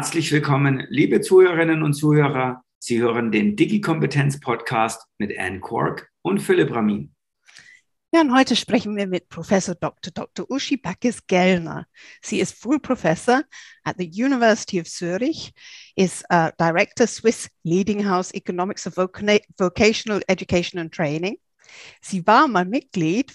Herzlich willkommen, liebe Zuhörerinnen und Zuhörer. Sie hören den Digi-Kompetenz-Podcast mit Anne Quark und Philipp Ramin. Ja, und heute sprechen wir mit Professor Dr. Dr. Uschi Backes-Gellner. Sie ist Full Professor at the University of Zurich, is uh, Director Swiss Leading House Economics of Vocational Education and Training. Sie war mal Mitglied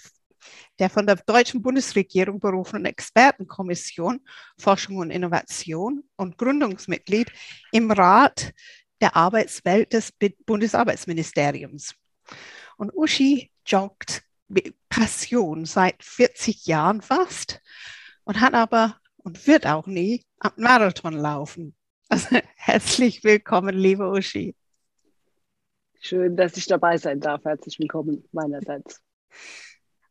der von der deutschen Bundesregierung berufenen Expertenkommission Forschung und Innovation und Gründungsmitglied im Rat der Arbeitswelt des Bundesarbeitsministeriums. Und Uschi joggt mit Passion seit 40 Jahren fast und hat aber und wird auch nie am Marathon laufen. Also herzlich willkommen, liebe Uschi. Schön, dass ich dabei sein darf. Herzlich willkommen meinerseits.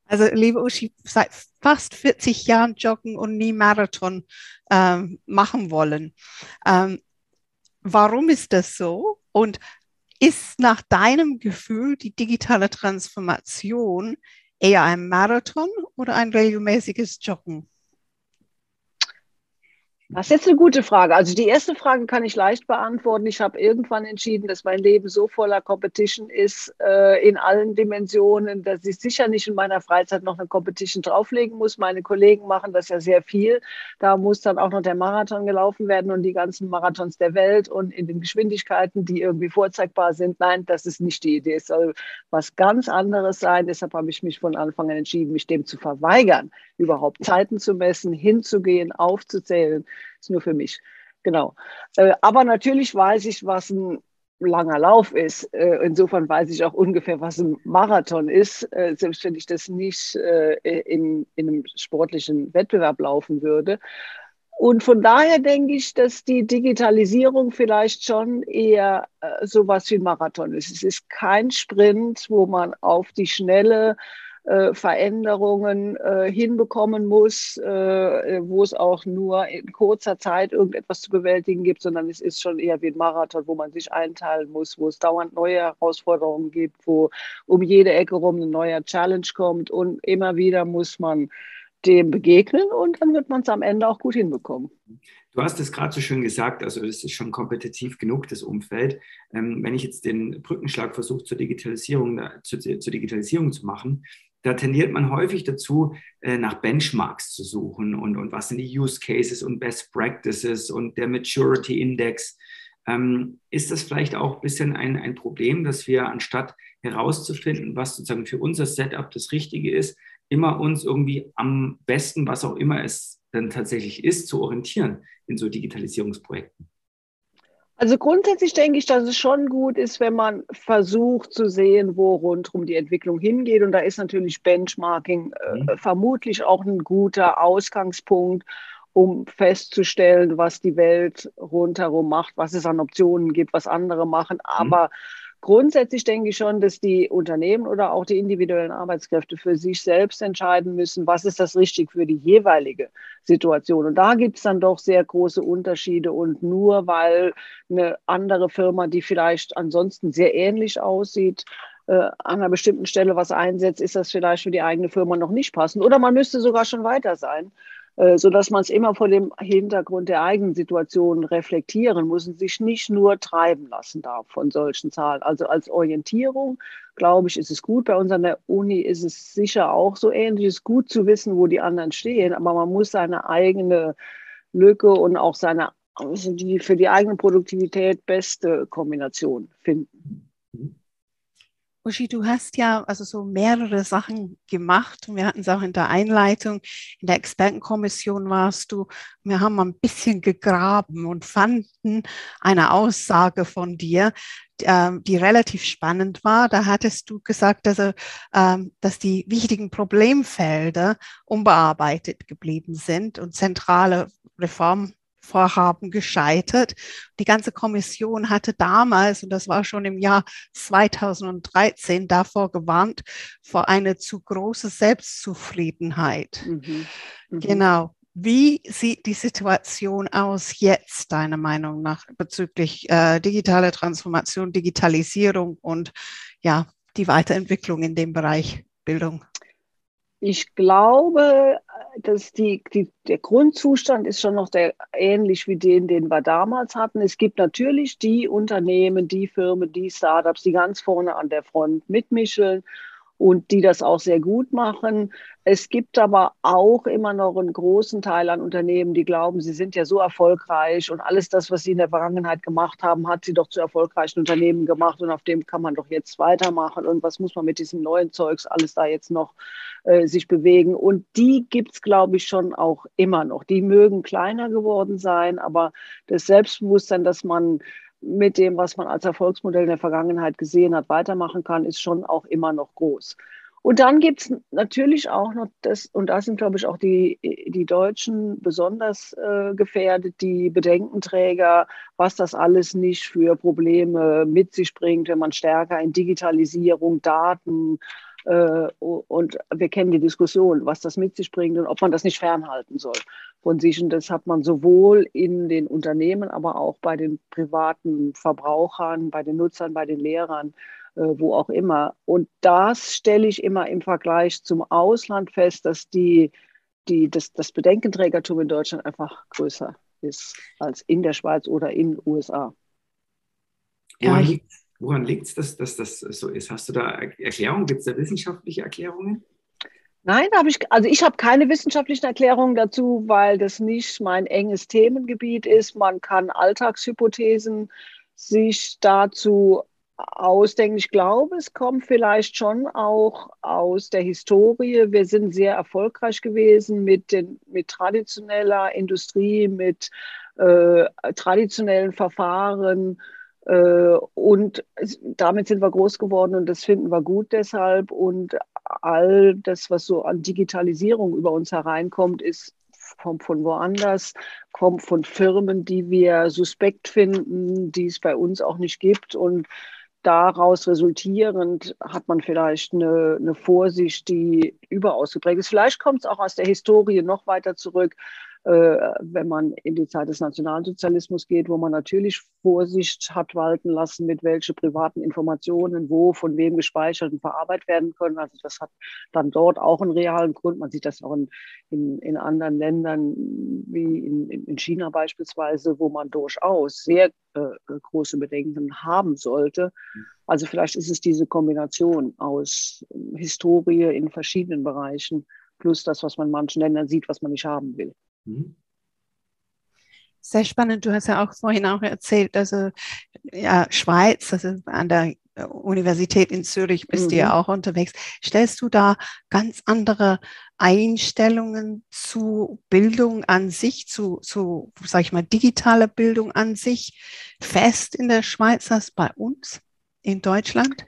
Also, liebe Uschi, seit fast 40 Jahren joggen und nie Marathon ähm, machen wollen. Ähm, warum ist das so? Und ist nach deinem Gefühl die digitale Transformation eher ein Marathon oder ein regelmäßiges Joggen? Das ist jetzt eine gute Frage. Also die erste Frage kann ich leicht beantworten. Ich habe irgendwann entschieden, dass mein Leben so voller Competition ist äh, in allen Dimensionen, dass ich sicher nicht in meiner Freizeit noch eine Competition drauflegen muss. Meine Kollegen machen das ja sehr viel. Da muss dann auch noch der Marathon gelaufen werden und die ganzen Marathons der Welt und in den Geschwindigkeiten, die irgendwie vorzeigbar sind. Nein, das ist nicht die Idee. Es soll was ganz anderes sein. Deshalb habe ich mich von Anfang an entschieden, mich dem zu verweigern, überhaupt Zeiten zu messen, hinzugehen, aufzuzählen ist nur für mich. Genau. Äh, aber natürlich weiß ich, was ein langer Lauf ist. Äh, insofern weiß ich auch ungefähr, was ein Marathon ist, äh, selbst wenn ich das nicht in, in einem sportlichen Wettbewerb laufen würde. Und von daher denke ich, dass die Digitalisierung vielleicht schon eher sowas wie ein Marathon ist. Es ist kein Sprint, wo man auf die Schnelle äh, Veränderungen äh, hinbekommen muss, äh, wo es auch nur in kurzer Zeit irgendetwas zu bewältigen gibt, sondern es ist schon eher wie ein Marathon, wo man sich einteilen muss, wo es dauernd neue Herausforderungen gibt, wo um jede Ecke rum ein neuer Challenge kommt und immer wieder muss man dem begegnen und dann wird man es am Ende auch gut hinbekommen. Du hast es gerade so schön gesagt, also das ist schon kompetitiv genug, das Umfeld. Ähm, wenn ich jetzt den Brückenschlag versuche zur Digitalisierung, zu, zur Digitalisierung zu machen, da tendiert man häufig dazu, äh, nach Benchmarks zu suchen und, und was sind die Use Cases und Best Practices und der Maturity Index. Ähm, ist das vielleicht auch ein bisschen ein, ein Problem, dass wir anstatt herauszufinden, was sozusagen für unser Setup das Richtige ist, immer uns irgendwie am besten, was auch immer es dann tatsächlich ist, zu orientieren in so Digitalisierungsprojekten? Also grundsätzlich denke ich, dass es schon gut ist, wenn man versucht zu sehen, wo rundherum die Entwicklung hingeht. Und da ist natürlich Benchmarking äh, mhm. vermutlich auch ein guter Ausgangspunkt, um festzustellen, was die Welt rundherum macht, was es an Optionen gibt, was andere machen. Mhm. Aber mhm Grundsätzlich denke ich schon, dass die Unternehmen oder auch die individuellen Arbeitskräfte für sich selbst entscheiden müssen, was ist das richtig für die jeweilige Situation. Und da gibt es dann doch sehr große Unterschiede. Und nur weil eine andere Firma, die vielleicht ansonsten sehr ähnlich aussieht, äh, an einer bestimmten Stelle was einsetzt, ist das vielleicht für die eigene Firma noch nicht passend. Oder man müsste sogar schon weiter sein. Äh, so dass man es immer vor dem Hintergrund der eigenen Situation reflektieren muss und sich nicht nur treiben lassen darf von solchen Zahlen. Also als Orientierung, glaube ich, ist es gut. Bei uns an der Uni ist es sicher auch so ähnlich. Es ist gut zu wissen, wo die anderen stehen, aber man muss seine eigene Lücke und auch seine also die für die eigene Produktivität beste Kombination finden. Uschi, du hast ja also so mehrere Sachen gemacht wir hatten es auch in der Einleitung. In der Expertenkommission warst du. Wir haben ein bisschen gegraben und fanden eine Aussage von dir, ähm, die relativ spannend war. Da hattest du gesagt, dass, ähm, dass die wichtigen Problemfelder unbearbeitet geblieben sind und zentrale Reform Vorhaben gescheitert. Die ganze Kommission hatte damals, und das war schon im Jahr 2013, davor gewarnt, vor eine zu große Selbstzufriedenheit. Mhm. Mhm. Genau. Wie sieht die Situation aus jetzt, deiner Meinung nach, bezüglich äh, digitale Transformation, Digitalisierung und ja, die Weiterentwicklung in dem Bereich Bildung? Ich glaube, dass die, die, der Grundzustand ist schon noch der, ähnlich wie den, den wir damals hatten. Es gibt natürlich die Unternehmen, die Firmen, die Startups, die ganz vorne an der Front mitmischen und die das auch sehr gut machen. Es gibt aber auch immer noch einen großen Teil an Unternehmen, die glauben, sie sind ja so erfolgreich und alles das, was sie in der Vergangenheit gemacht haben, hat sie doch zu erfolgreichen Unternehmen gemacht und auf dem kann man doch jetzt weitermachen und was muss man mit diesem neuen Zeugs alles da jetzt noch äh, sich bewegen. Und die gibt es, glaube ich, schon auch immer noch. Die mögen kleiner geworden sein, aber das Selbstbewusstsein, dass man mit dem, was man als Erfolgsmodell in der Vergangenheit gesehen hat, weitermachen kann, ist schon auch immer noch groß. Und dann gibt es natürlich auch noch das, und da sind, glaube ich, auch die, die Deutschen besonders äh, gefährdet, die Bedenkenträger, was das alles nicht für Probleme mit sich bringt, wenn man stärker in Digitalisierung, Daten, und wir kennen die Diskussion, was das mit sich bringt und ob man das nicht fernhalten soll von sich. Und das hat man sowohl in den Unternehmen, aber auch bei den privaten Verbrauchern, bei den Nutzern, bei den Lehrern, äh, wo auch immer. Und das stelle ich immer im Vergleich zum Ausland fest, dass die, die, das, das Bedenkenträgertum in Deutschland einfach größer ist als in der Schweiz oder in den USA. Ja, ich, Woran liegt es, dass, dass das so ist? Hast du da Erklärungen? Gibt es da wissenschaftliche Erklärungen? Nein, habe ich, also ich habe keine wissenschaftlichen Erklärungen dazu, weil das nicht mein enges Themengebiet ist. Man kann Alltagshypothesen sich dazu ausdenken. Ich glaube, es kommt vielleicht schon auch aus der Historie. Wir sind sehr erfolgreich gewesen mit, den, mit traditioneller Industrie, mit äh, traditionellen Verfahren und damit sind wir groß geworden und das finden wir gut deshalb. Und all das, was so an Digitalisierung über uns hereinkommt, ist kommt von woanders, kommt von Firmen, die wir suspekt finden, die es bei uns auch nicht gibt. Und daraus resultierend hat man vielleicht eine, eine Vorsicht, die überaus geprägt ist. Vielleicht kommt es auch aus der Historie noch weiter zurück. Äh, wenn man in die Zeit des Nationalsozialismus geht, wo man natürlich Vorsicht hat walten lassen, mit welche privaten Informationen wo von wem gespeichert und verarbeitet werden können. Also das hat dann dort auch einen realen Grund. Man sieht das auch in, in, in anderen Ländern wie in, in China beispielsweise, wo man durchaus sehr äh, große Bedenken haben sollte. Also vielleicht ist es diese Kombination aus Historie in verschiedenen Bereichen plus das, was man in manchen Ländern sieht, was man nicht haben will. Mhm. Sehr spannend. Du hast ja auch vorhin auch erzählt, also ja, Schweiz, also an der Universität in Zürich bist mhm. du ja mhm. auch unterwegs. Stellst du da ganz andere Einstellungen zu Bildung an sich, zu, zu sag ich mal, digitaler Bildung an sich fest in der Schweiz als bei uns in Deutschland?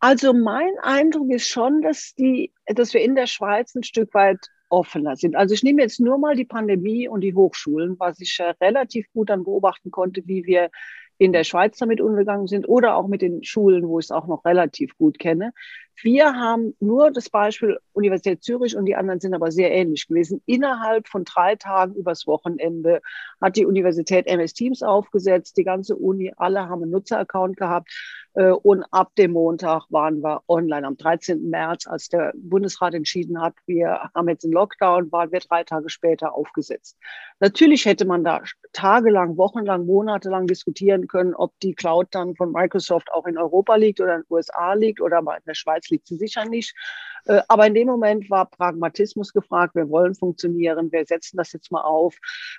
Also mein Eindruck ist schon, dass die, dass wir in der Schweiz ein Stück weit offener sind. Also ich nehme jetzt nur mal die Pandemie und die Hochschulen, was ich äh, relativ gut dann beobachten konnte, wie wir in der Schweiz damit umgegangen sind oder auch mit den Schulen, wo ich es auch noch relativ gut kenne. Wir haben nur das Beispiel Universität Zürich und die anderen sind aber sehr ähnlich gewesen. Innerhalb von drei Tagen übers Wochenende hat die Universität MS Teams aufgesetzt. Die ganze Uni, alle haben einen Nutzeraccount gehabt. Äh, und ab dem Montag waren wir online. Am 13. März, als der Bundesrat entschieden hat, wir haben jetzt einen Lockdown, waren wir drei Tage später aufgesetzt. Natürlich hätte man da tagelang, wochenlang, monatelang diskutieren können, ob die Cloud dann von Microsoft auch in Europa liegt oder in den USA liegt oder in der Schweiz liegt sie sicher nicht. Äh, aber in dem Moment war Pragmatismus gefragt. Wir wollen funktionieren. Wir setzen das jetzt mal auf.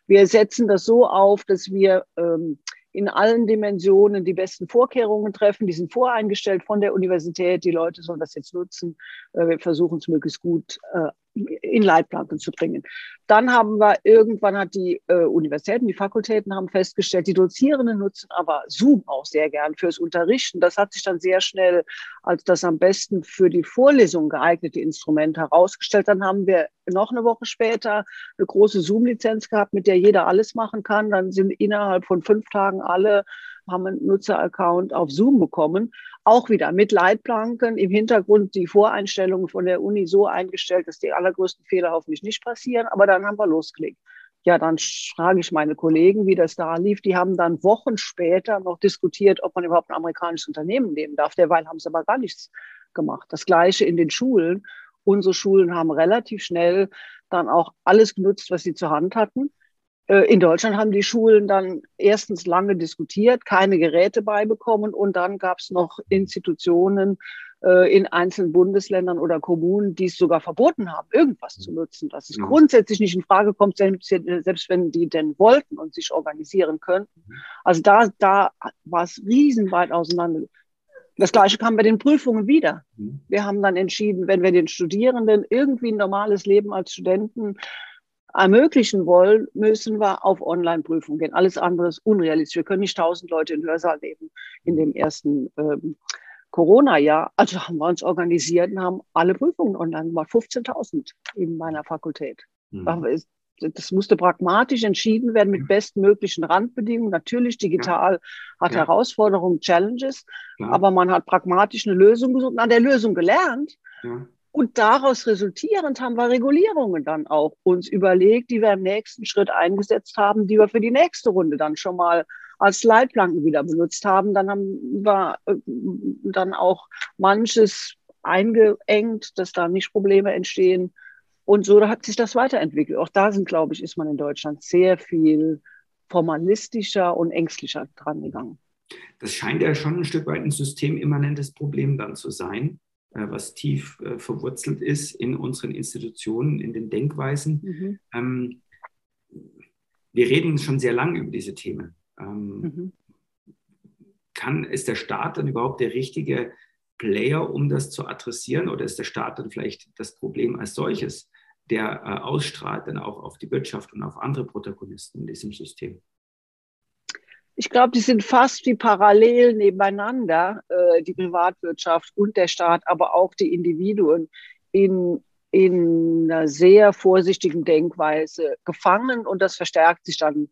Wir setzen das so auf, dass wir ähm, in allen Dimensionen die besten Vorkehrungen treffen. Die sind voreingestellt von der Universität. Die Leute sollen das jetzt nutzen. Äh, wir versuchen es möglichst gut äh, in Leitplanken zu bringen. Dann haben wir irgendwann hat die äh, Universitäten, die Fakultäten haben festgestellt, die Dozierenden nutzen aber Zoom auch sehr gern fürs Unterrichten. Das hat sich dann sehr schnell als das am besten für die Vorlesung geeignete Instrument herausgestellt. Dann haben wir noch eine Woche später eine große Zoom-Lizenz gehabt, mit der jeder alles machen kann. Dann sind innerhalb von fünf Tagen alle haben einen Nutzeraccount auf Zoom bekommen. Auch wieder mit Leitplanken im Hintergrund die Voreinstellungen von der Uni so eingestellt, dass die allergrößten Fehler hoffentlich nicht passieren. Aber dann haben wir losgelegt. Ja, dann frage ich meine Kollegen, wie das da lief. Die haben dann Wochen später noch diskutiert, ob man überhaupt ein amerikanisches Unternehmen nehmen darf. Derweil haben sie aber gar nichts gemacht. Das Gleiche in den Schulen. Unsere Schulen haben relativ schnell dann auch alles genutzt, was sie zur Hand hatten. Äh, in Deutschland haben die Schulen dann erstens lange diskutiert, keine Geräte beibekommen und dann gab es noch Institutionen äh, in einzelnen Bundesländern oder Kommunen, die es sogar verboten haben, irgendwas zu nutzen. Dass es mhm. grundsätzlich nicht in Frage kommt, selbst, selbst wenn die denn wollten und sich organisieren könnten. Mhm. Also da, da war es riesenweit auseinander. Das Gleiche kam bei den Prüfungen wieder. Mhm. Wir haben dann entschieden, wenn wir den Studierenden irgendwie ein normales Leben als Studenten ermöglichen wollen, müssen wir auf Online-Prüfungen gehen. Alles andere ist unrealistisch. Wir können nicht tausend Leute in Hörsaal nehmen in dem ersten ähm, Corona-Jahr. Also haben wir uns organisiert und haben alle Prüfungen online gemacht. 15.000 in meiner Fakultät. Mhm das musste pragmatisch entschieden werden mit bestmöglichen Randbedingungen. Natürlich, digital ja. hat ja. Herausforderungen, Challenges, ja. aber man hat pragmatisch eine Lösung gesucht und an der Lösung gelernt. Und daraus resultierend haben wir Regulierungen dann auch uns überlegt, die wir im nächsten Schritt eingesetzt haben, die wir für die nächste Runde dann schon mal als Leitplanken wieder benutzt haben. Dann haben wir äh, dann auch manches eingeengt, dass da nicht Probleme entstehen. Und so hat sich das weiterentwickelt. Auch da sind, glaube ich, ist man in Deutschland sehr viel formalistischer und ängstlicher dran gegangen. Das scheint ja schon ein Stück weit ein systemimmanentes Problem dann zu sein, was tief äh, verwurzelt ist in unseren Institutionen, in den Denkweisen. Mhm. Ähm, wir reden schon sehr lange über diese Themen. Ähm, mhm. Kann, ist der Staat dann überhaupt der richtige Player, um das zu adressieren? Oder ist der Staat dann vielleicht das Problem als solches, der äh, ausstrahlt dann auch auf die Wirtschaft und auf andere Protagonisten in diesem System? Ich glaube, die sind fast wie parallel nebeneinander, äh, die Privatwirtschaft und der Staat, aber auch die Individuen in, in einer sehr vorsichtigen Denkweise gefangen und das verstärkt sich dann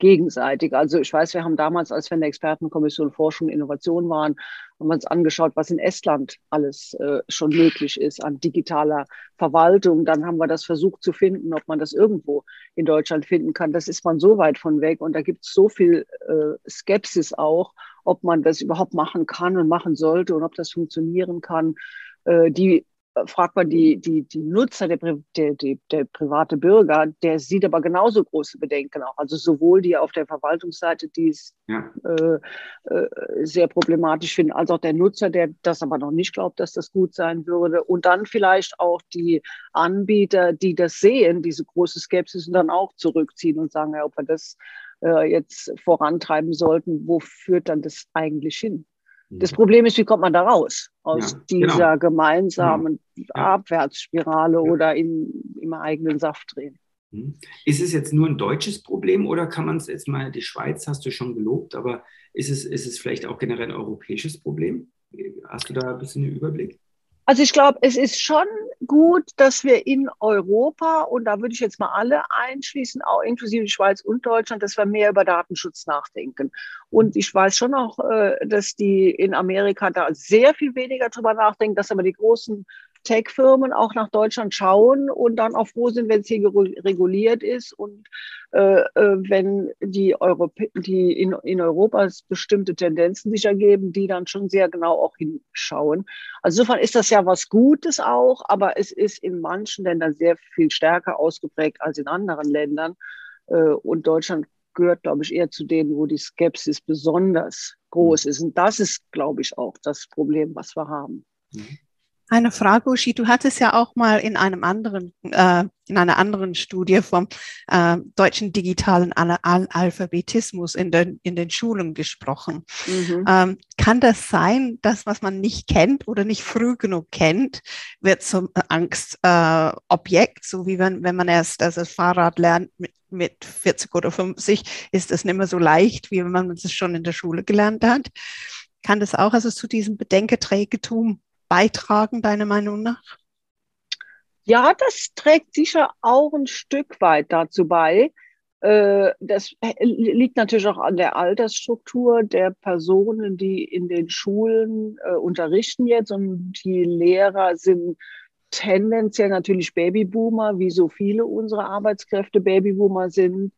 gegenseitig. Also ich weiß, wir haben damals, als wir in der Expertenkommission Forschung und Innovation waren, haben wir uns angeschaut, was in Estland alles äh, schon möglich ist an digitaler Verwaltung. Dann haben wir das versucht zu finden, ob man das irgendwo in Deutschland finden kann. Das ist man so weit von weg und da gibt es so viel äh, Skepsis auch, ob man das überhaupt machen kann und machen sollte und ob das funktionieren kann. Äh, die fragt man die, die, die Nutzer, der, der, der, private Bürger, der sieht aber genauso große Bedenken auch. Also sowohl die auf der Verwaltungsseite, die es ja. äh, äh, sehr problematisch finden, als auch der Nutzer, der das aber noch nicht glaubt, dass das gut sein würde. Und dann vielleicht auch die Anbieter, die das sehen, diese große Skepsis und dann auch zurückziehen und sagen, ja, ob wir das äh, jetzt vorantreiben sollten, wo führt dann das eigentlich hin? Das Problem ist, wie kommt man da raus aus ja, dieser genau. gemeinsamen genau. Abwärtsspirale ja. oder in, im eigenen Saft drehen? Mhm. Ist es jetzt nur ein deutsches Problem oder kann man es jetzt mal, die Schweiz hast du schon gelobt, aber ist es, ist es vielleicht auch generell ein europäisches Problem? Hast du da ein bisschen einen Überblick? Also ich glaube, es ist schon gut, dass wir in Europa, und da würde ich jetzt mal alle einschließen, auch inklusive Schweiz und Deutschland, dass wir mehr über Datenschutz nachdenken. Und ich weiß schon auch, äh, dass die in Amerika da sehr viel weniger drüber nachdenken, dass aber die großen Tech-Firmen auch nach Deutschland schauen und dann auch froh sind, wenn es hier reguliert ist und äh, äh, wenn die, Europä die in, in Europa bestimmte Tendenzen sich ergeben, die dann schon sehr genau auch hinschauen. Also insofern ist das ja was Gutes auch, aber es ist in manchen Ländern sehr viel stärker ausgeprägt als in anderen Ländern. Äh, und Deutschland gehört, glaube ich, eher zu denen, wo die Skepsis besonders groß ist. Und das ist, glaube ich, auch das Problem, was wir haben. Mhm. Eine Frage, Uschi, du hattest ja auch mal in einem anderen, äh, in einer anderen Studie vom äh, deutschen digitalen Analphabetismus in den, in den Schulen gesprochen. Mhm. Ähm, kann das sein, dass was man nicht kennt oder nicht früh genug kennt, wird zum Angstobjekt, äh, so wie wenn, wenn man erst also das Fahrrad lernt mit, mit 40 oder 50, ist das nicht mehr so leicht, wie wenn man es schon in der Schule gelernt hat. Kann das auch also zu diesem Bedenketrägetum beitragen, deiner Meinung nach? Ja, das trägt sicher auch ein Stück weit dazu bei. Äh, das liegt natürlich auch an der Altersstruktur der Personen, die in den Schulen äh, unterrichten jetzt. Und die Lehrer sind tendenziell natürlich Babyboomer, wie so viele unserer Arbeitskräfte Babyboomer sind,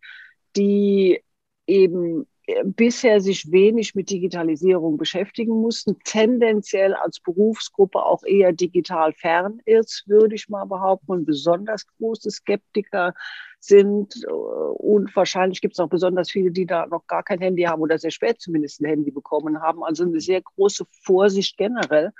die eben bisher sich wenig mit Digitalisierung beschäftigen mussten, tendenziell als Berufsgruppe auch eher digital fern ist, würde ich mal behaupten, und besonders große Skeptiker sind. Und wahrscheinlich gibt es auch besonders viele, die da noch gar kein Handy haben oder sehr spät zumindest ein Handy bekommen haben. Also eine sehr große Vorsicht generell.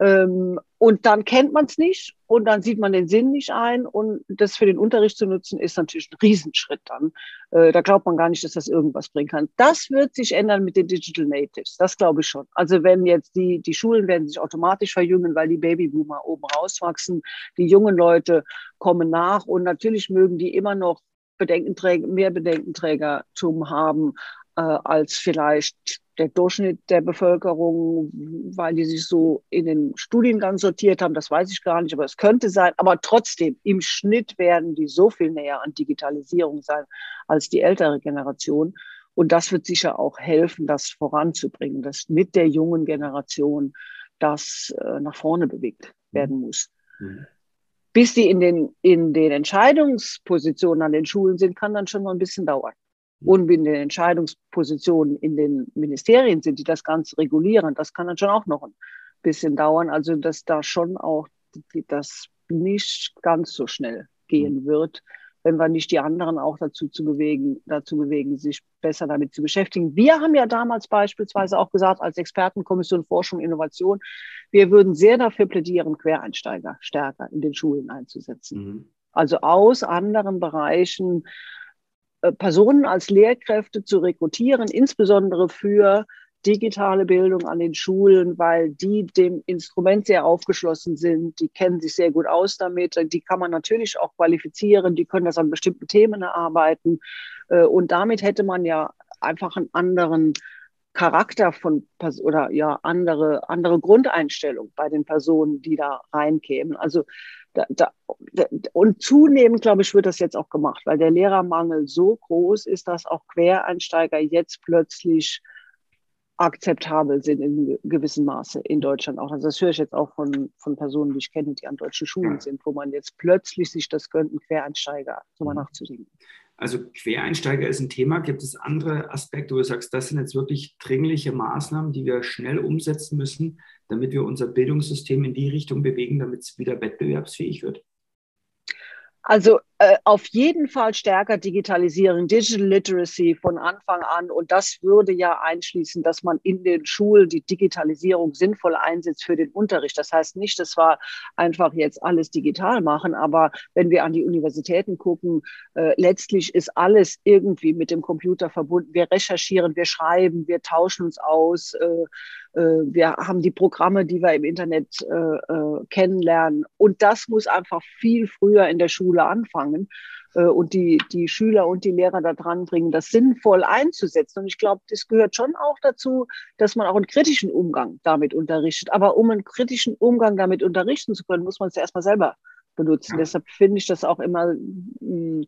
Ähm, und dann kennt man es nicht und dann sieht man den Sinn nicht ein. Und das für den Unterricht zu nutzen, ist natürlich ein Riesenschritt dann. Äh, da glaubt man gar nicht, dass das irgendwas bringen kann. Das wird sich ändern mit den Digital Natives. Das glaube ich schon. Also wenn jetzt die, die Schulen werden sich automatisch verjüngen, weil die Babyboomer oben rauswachsen. Die jungen Leute kommen nach und natürlich mögen die immer noch Bedenkenträger, mehr Bedenkenträgertum haben äh, als vielleicht der Durchschnitt der Bevölkerung, weil die sich so in den Studiengang sortiert haben, das weiß ich gar nicht, aber es könnte sein. Aber trotzdem, im Schnitt werden die so viel näher an Digitalisierung sein als die ältere Generation. Und das wird sicher auch helfen, das voranzubringen, dass mit der jungen Generation das äh, nach vorne bewegt werden muss. Mhm. Bis die in den, in den Entscheidungspositionen an den Schulen sind, kann dann schon mal ein bisschen dauern und in den Entscheidungspositionen in den Ministerien sind, die das Ganze regulieren, das kann dann schon auch noch ein bisschen dauern. Also dass da schon auch das nicht ganz so schnell gehen wird, wenn wir nicht die anderen auch dazu zu bewegen, dazu bewegen, sich besser damit zu beschäftigen. Wir haben ja damals beispielsweise auch gesagt, als Expertenkommission Forschung und Innovation, wir würden sehr dafür plädieren, Quereinsteiger stärker in den Schulen einzusetzen. Mhm. Also aus anderen Bereichen Personen als Lehrkräfte zu rekrutieren, insbesondere für digitale Bildung an den Schulen, weil die dem Instrument sehr aufgeschlossen sind, die kennen sich sehr gut aus damit, die kann man natürlich auch qualifizieren, die können das an bestimmten Themen erarbeiten. Äh, und damit hätte man ja einfach einen anderen Charakter von oder ja andere andere Grundeinstellung bei den Personen, die da reinkämen. Also da, da, und zunehmend, glaube ich, wird das jetzt auch gemacht, weil der Lehrermangel so groß ist, dass auch Quereinsteiger jetzt plötzlich akzeptabel sind in gewissem Maße in Deutschland auch. Also das höre ich jetzt auch von, von Personen, die ich kenne, die an deutschen Schulen sind, wo man jetzt plötzlich sich das gönnt, einen Quereinsteiger drüber mhm. nachzudenken. Also Quereinsteiger ist ein Thema. Gibt es andere Aspekte, wo du sagst, das sind jetzt wirklich dringliche Maßnahmen, die wir schnell umsetzen müssen, damit wir unser Bildungssystem in die Richtung bewegen, damit es wieder wettbewerbsfähig wird? Also äh, auf jeden Fall stärker digitalisieren, Digital Literacy von Anfang an. Und das würde ja einschließen, dass man in den Schulen die Digitalisierung sinnvoll einsetzt für den Unterricht. Das heißt nicht, dass wir einfach jetzt alles digital machen, aber wenn wir an die Universitäten gucken, äh, letztlich ist alles irgendwie mit dem Computer verbunden. Wir recherchieren, wir schreiben, wir tauschen uns aus. Äh, äh, wir haben die Programme, die wir im Internet äh, kennenlernen. Und das muss einfach viel früher in der Schule anfangen und die, die Schüler und die Lehrer da dran bringen, das sinnvoll einzusetzen. Und ich glaube, das gehört schon auch dazu, dass man auch einen kritischen Umgang damit unterrichtet. Aber um einen kritischen Umgang damit unterrichten zu können, muss man es ja erstmal selber benutzen. Ja. Deshalb finde ich das auch immer mh, hm,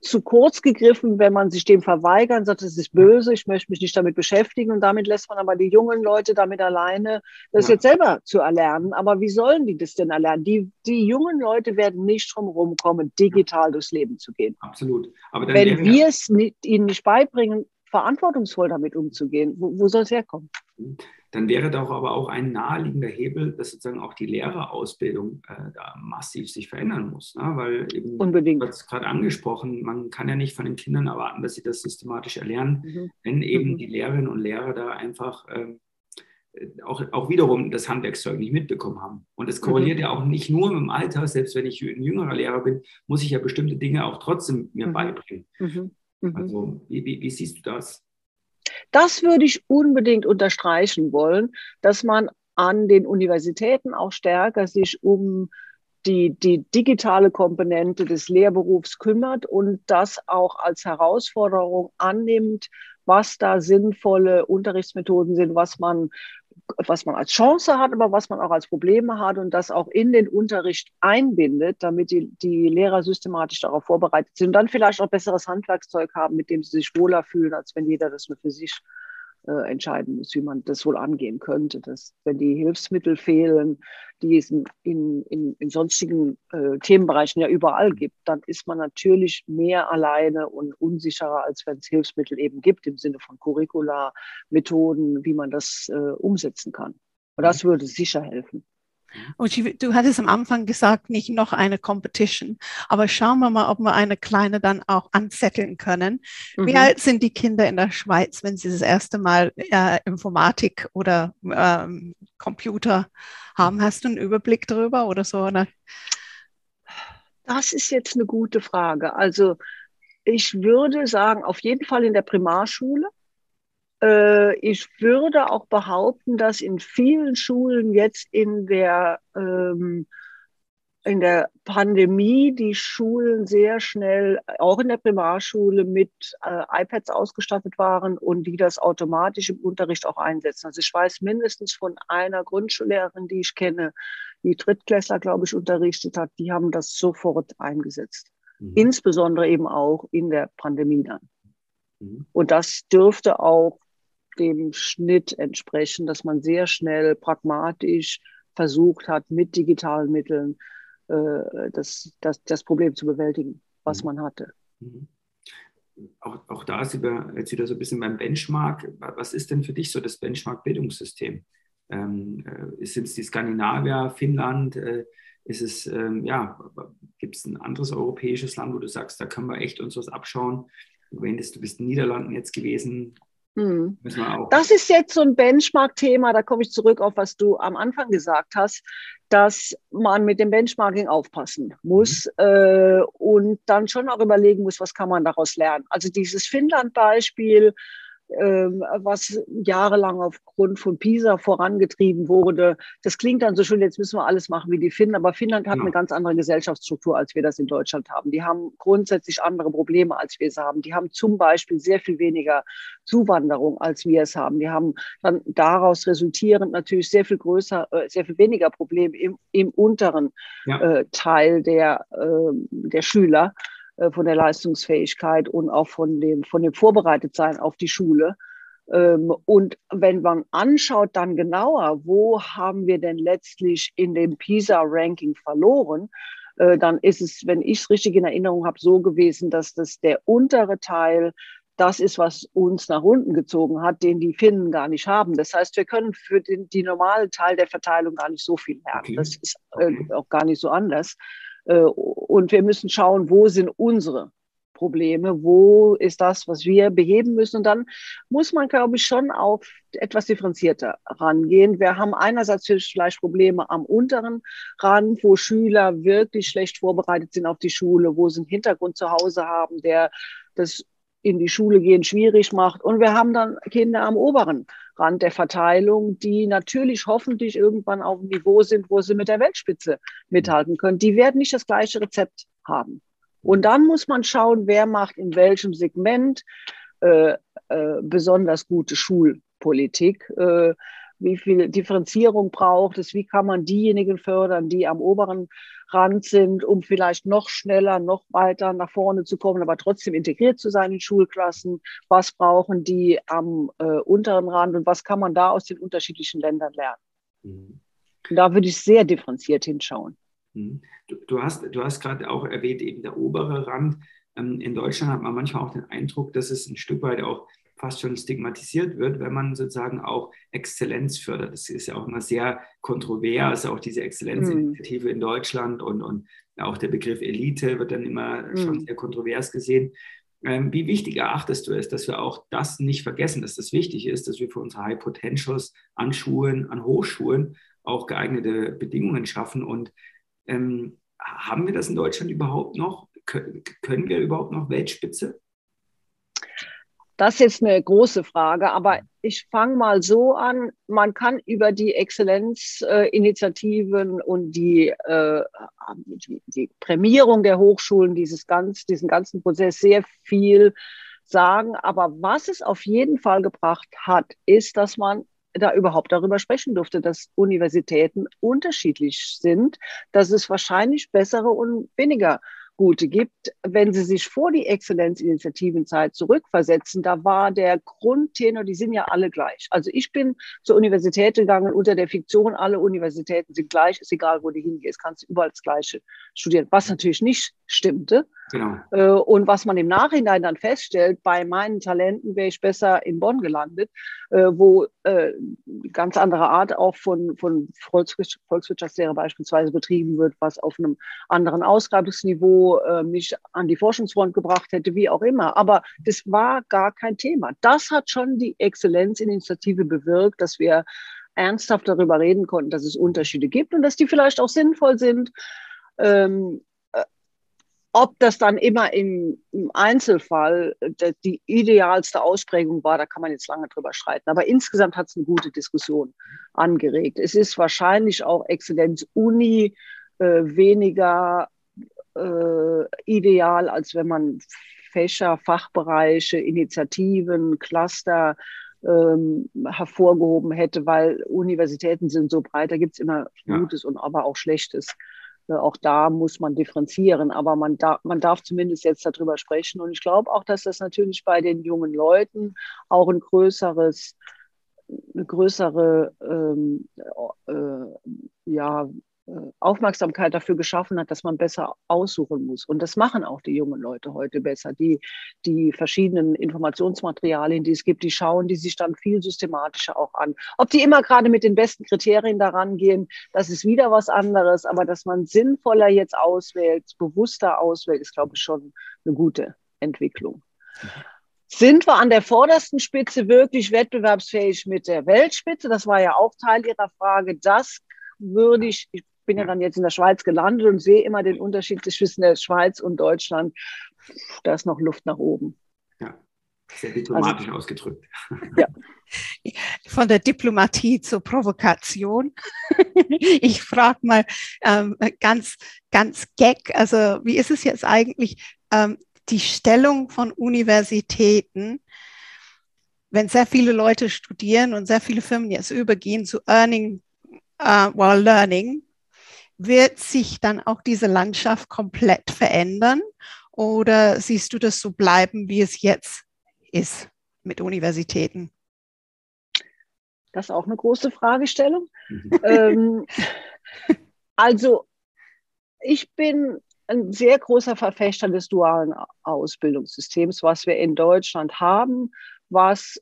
zu kurz gegriffen, wenn man sich dem verweigert und sagt, es ist böse, ich möchte mich nicht damit beschäftigen und damit lässt man aber die jungen Leute damit alleine, das ja. jetzt selber zu erlernen. Aber wie sollen die das denn erlernen? Die, die jungen Leute werden nicht drum rumkommen, digital ja. durchs Leben zu gehen. Absolut. wenn wir es nicht, ihnen nicht beibringen, verantwortungsvoll damit umzugehen, wo, wo soll es herkommen? Mhm dann wäre doch aber auch ein naheliegender Hebel, dass sozusagen auch die Lehrerausbildung äh, da massiv sich verändern muss. Ne? Weil eben, Unbedingt. du hast gerade angesprochen, man kann ja nicht von den Kindern erwarten, dass sie das systematisch erlernen, mhm. wenn eben mhm. die Lehrerinnen und Lehrer da einfach ähm, äh, auch, auch wiederum das Handwerkszeug nicht mitbekommen haben. Und das korreliert mhm. ja auch nicht nur mit dem Alter, selbst wenn ich ein jüngerer Lehrer bin, muss ich ja bestimmte Dinge auch trotzdem mir mhm. beibringen. Mhm. Also wie, wie, wie siehst du das? Das würde ich unbedingt unterstreichen wollen, dass man an den Universitäten auch stärker sich um die, die digitale Komponente des Lehrberufs kümmert und das auch als Herausforderung annimmt, was da sinnvolle Unterrichtsmethoden sind, was man was man als Chance hat, aber was man auch als Probleme hat und das auch in den Unterricht einbindet, damit die, die Lehrer systematisch darauf vorbereitet sind und dann vielleicht auch besseres Handwerkszeug haben, mit dem sie sich wohler fühlen, als wenn jeder das nur für sich äh, entscheiden muss, wie man das wohl angehen könnte. Dass, wenn die Hilfsmittel fehlen, die es in, in, in sonstigen äh, Themenbereichen ja überall gibt, dann ist man natürlich mehr alleine und unsicherer, als wenn es Hilfsmittel eben gibt, im Sinne von Curricula, Methoden, wie man das äh, umsetzen kann. Und das würde sicher helfen. Und du hattest am Anfang gesagt, nicht noch eine Competition, aber schauen wir mal, ob wir eine kleine dann auch anzetteln können. Mhm. Wie alt sind die Kinder in der Schweiz, wenn sie das erste Mal äh, Informatik oder ähm, Computer haben? Hast du einen Überblick darüber oder so? Oder? Das ist jetzt eine gute Frage. Also ich würde sagen, auf jeden Fall in der Primarschule. Äh, ich würde auch behaupten, dass in vielen Schulen jetzt in der, ähm, in der Pandemie die Schulen sehr schnell, auch in der Primarschule, mit äh, iPads ausgestattet waren und die das automatisch im Unterricht auch einsetzen. Also ich weiß mindestens von einer Grundschullehrerin, die ich kenne, die Drittklässler, glaube ich, unterrichtet hat, die haben das sofort eingesetzt. Mhm. Insbesondere eben auch in der Pandemie dann. Mhm. Und das dürfte auch dem Schnitt entsprechen, dass man sehr schnell pragmatisch versucht hat, mit digitalen Mitteln äh, das, das, das Problem zu bewältigen, was mhm. man hatte. Mhm. Auch, auch da ist über, jetzt wieder so ein bisschen beim Benchmark. Was ist denn für dich so das Benchmark-Bildungssystem? Ähm, äh, sind es die Skandinavier, Finnland? Äh, ist es, ähm, ja, gibt es ein anderes europäisches Land, wo du sagst, da können wir echt uns was abschauen? Du erwähntest, du bist in den Niederlanden jetzt gewesen. Hm. Das ist jetzt so ein Benchmark-Thema, da komme ich zurück auf, was du am Anfang gesagt hast, dass man mit dem Benchmarking aufpassen muss mhm. äh, und dann schon auch überlegen muss, was kann man daraus lernen. Also dieses Finnland-Beispiel, was jahrelang aufgrund von PISA vorangetrieben wurde. Das klingt dann so schön, jetzt müssen wir alles machen wie die Finnen, aber Finnland hat ja. eine ganz andere Gesellschaftsstruktur, als wir das in Deutschland haben. Die haben grundsätzlich andere Probleme, als wir es haben. Die haben zum Beispiel sehr viel weniger Zuwanderung, als wir es haben. Die haben dann daraus resultierend natürlich sehr viel größer, äh, sehr viel weniger Probleme im, im unteren ja. äh, Teil der, äh, der Schüler. Äh, von der Leistungsfähigkeit und auch von dem, von dem Vorbereitetsein auf die Schule. Ähm, und wenn man anschaut dann genauer, wo haben wir denn letztlich in dem PISA-Ranking verloren, äh, dann ist es, wenn ich es richtig in Erinnerung habe, so gewesen, dass das der untere Teil das ist, was uns nach unten gezogen hat, den die Finnen gar nicht haben. Das heißt, wir können für den die normale Teil der Verteilung gar nicht so viel lernen. Okay. Das ist äh, auch gar nicht so anders. Äh, und wir müssen schauen, wo sind unsere Probleme, wo ist das, was wir beheben müssen. Und dann muss man, glaube ich, schon auf etwas differenzierter rangehen. Wir haben einerseits vielleicht Probleme am unteren Rand, wo Schüler wirklich schlecht vorbereitet sind auf die Schule, wo sie einen Hintergrund zu Hause haben, der das in die Schule gehen schwierig macht. Und wir haben dann Kinder am oberen Rand der Verteilung, die natürlich hoffentlich irgendwann auf dem Niveau sind, wo sie mit der Weltspitze mithalten können. Die werden nicht das gleiche Rezept haben. Und dann muss man schauen, wer macht in welchem Segment äh, äh, besonders gute Schulpolitik. Äh, wie viel Differenzierung braucht es, wie kann man diejenigen fördern, die am oberen Rand sind, um vielleicht noch schneller, noch weiter nach vorne zu kommen, aber trotzdem integriert zu sein in Schulklassen. Was brauchen die am äh, unteren Rand und was kann man da aus den unterschiedlichen Ländern lernen? Mhm. Da würde ich sehr differenziert hinschauen. Mhm. Du, du hast, du hast gerade auch erwähnt, eben der obere Rand. Ähm, in Deutschland hat man manchmal auch den Eindruck, dass es ein Stück weit auch fast schon stigmatisiert wird, wenn man sozusagen auch Exzellenz fördert. Das ist ja auch immer sehr kontrovers, auch diese Exzellenzinitiative mm. in Deutschland und, und auch der Begriff Elite wird dann immer mm. schon sehr kontrovers gesehen. Ähm, wie wichtig erachtest du es, dass wir auch das nicht vergessen, dass das wichtig ist, dass wir für unsere High Potentials an Schulen, an Hochschulen auch geeignete Bedingungen schaffen? Und ähm, haben wir das in Deutschland überhaupt noch? Können wir überhaupt noch Weltspitze? Das ist jetzt eine große Frage, aber ich fange mal so an. Man kann über die Exzellenzinitiativen und die, äh, die, die, Prämierung der Hochschulen, dieses ganz, diesen ganzen Prozess sehr viel sagen. Aber was es auf jeden Fall gebracht hat, ist, dass man da überhaupt darüber sprechen durfte, dass Universitäten unterschiedlich sind, dass es wahrscheinlich bessere und weniger gute gibt. Wenn Sie sich vor die Exzellenzinitiativenzeit zurückversetzen, da war der Grundtenor, die sind ja alle gleich. Also ich bin zur Universität gegangen unter der Fiktion, alle Universitäten sind gleich, ist egal, wo du hingehst, kannst du überall das Gleiche studieren, was natürlich nicht stimmte. Genau. Äh, und was man im Nachhinein dann feststellt, bei meinen Talenten wäre ich besser in Bonn gelandet, äh, wo äh, ganz andere Art auch von, von Volkswirtschaftslehre beispielsweise betrieben wird, was auf einem anderen Ausgangsniveau mich an die Forschungsfront gebracht hätte, wie auch immer. Aber das war gar kein Thema. Das hat schon die Exzellenzinitiative bewirkt, dass wir ernsthaft darüber reden konnten, dass es Unterschiede gibt und dass die vielleicht auch sinnvoll sind. Ähm, ob das dann immer im, im Einzelfall äh, die idealste Ausprägung war, da kann man jetzt lange drüber streiten. Aber insgesamt hat es eine gute Diskussion angeregt. Es ist wahrscheinlich auch Exzellenz Uni äh, weniger äh, ideal, als wenn man Fächer, Fachbereiche, Initiativen, Cluster ähm, hervorgehoben hätte, weil Universitäten sind so breit, da gibt es immer Gutes ja. und aber auch Schlechtes. Äh, auch da muss man differenzieren, aber man, da, man darf zumindest jetzt darüber sprechen. Und ich glaube auch, dass das natürlich bei den jungen Leuten auch ein größeres, eine größere ähm, äh, ja, Aufmerksamkeit dafür geschaffen hat, dass man besser aussuchen muss. Und das machen auch die jungen Leute heute besser. Die, die verschiedenen Informationsmaterialien, die es gibt, die schauen die sich dann viel systematischer auch an. Ob die immer gerade mit den besten Kriterien daran gehen, das ist wieder was anderes. Aber dass man sinnvoller jetzt auswählt, bewusster auswählt, ist, glaube ich, schon eine gute Entwicklung. Sind wir an der vordersten Spitze wirklich wettbewerbsfähig mit der Weltspitze? Das war ja auch Teil Ihrer Frage. Das würde ich, ich bin ja dann jetzt in der Schweiz gelandet und sehe immer den Unterschied zwischen der Schweiz und Deutschland. Da ist noch Luft nach oben. Ja, sehr diplomatisch also, ausgedrückt. Ja. Von der Diplomatie zur Provokation. ich frage mal ähm, ganz, ganz geck, also wie ist es jetzt eigentlich, ähm, die Stellung von Universitäten, wenn sehr viele Leute studieren und sehr viele Firmen jetzt übergehen zu Earning uh, while learning, wird sich dann auch diese Landschaft komplett verändern oder siehst du das so bleiben, wie es jetzt ist mit Universitäten? Das ist auch eine große Fragestellung. Mhm. ähm, also ich bin ein sehr großer Verfechter des dualen Ausbildungssystems, was wir in Deutschland haben, was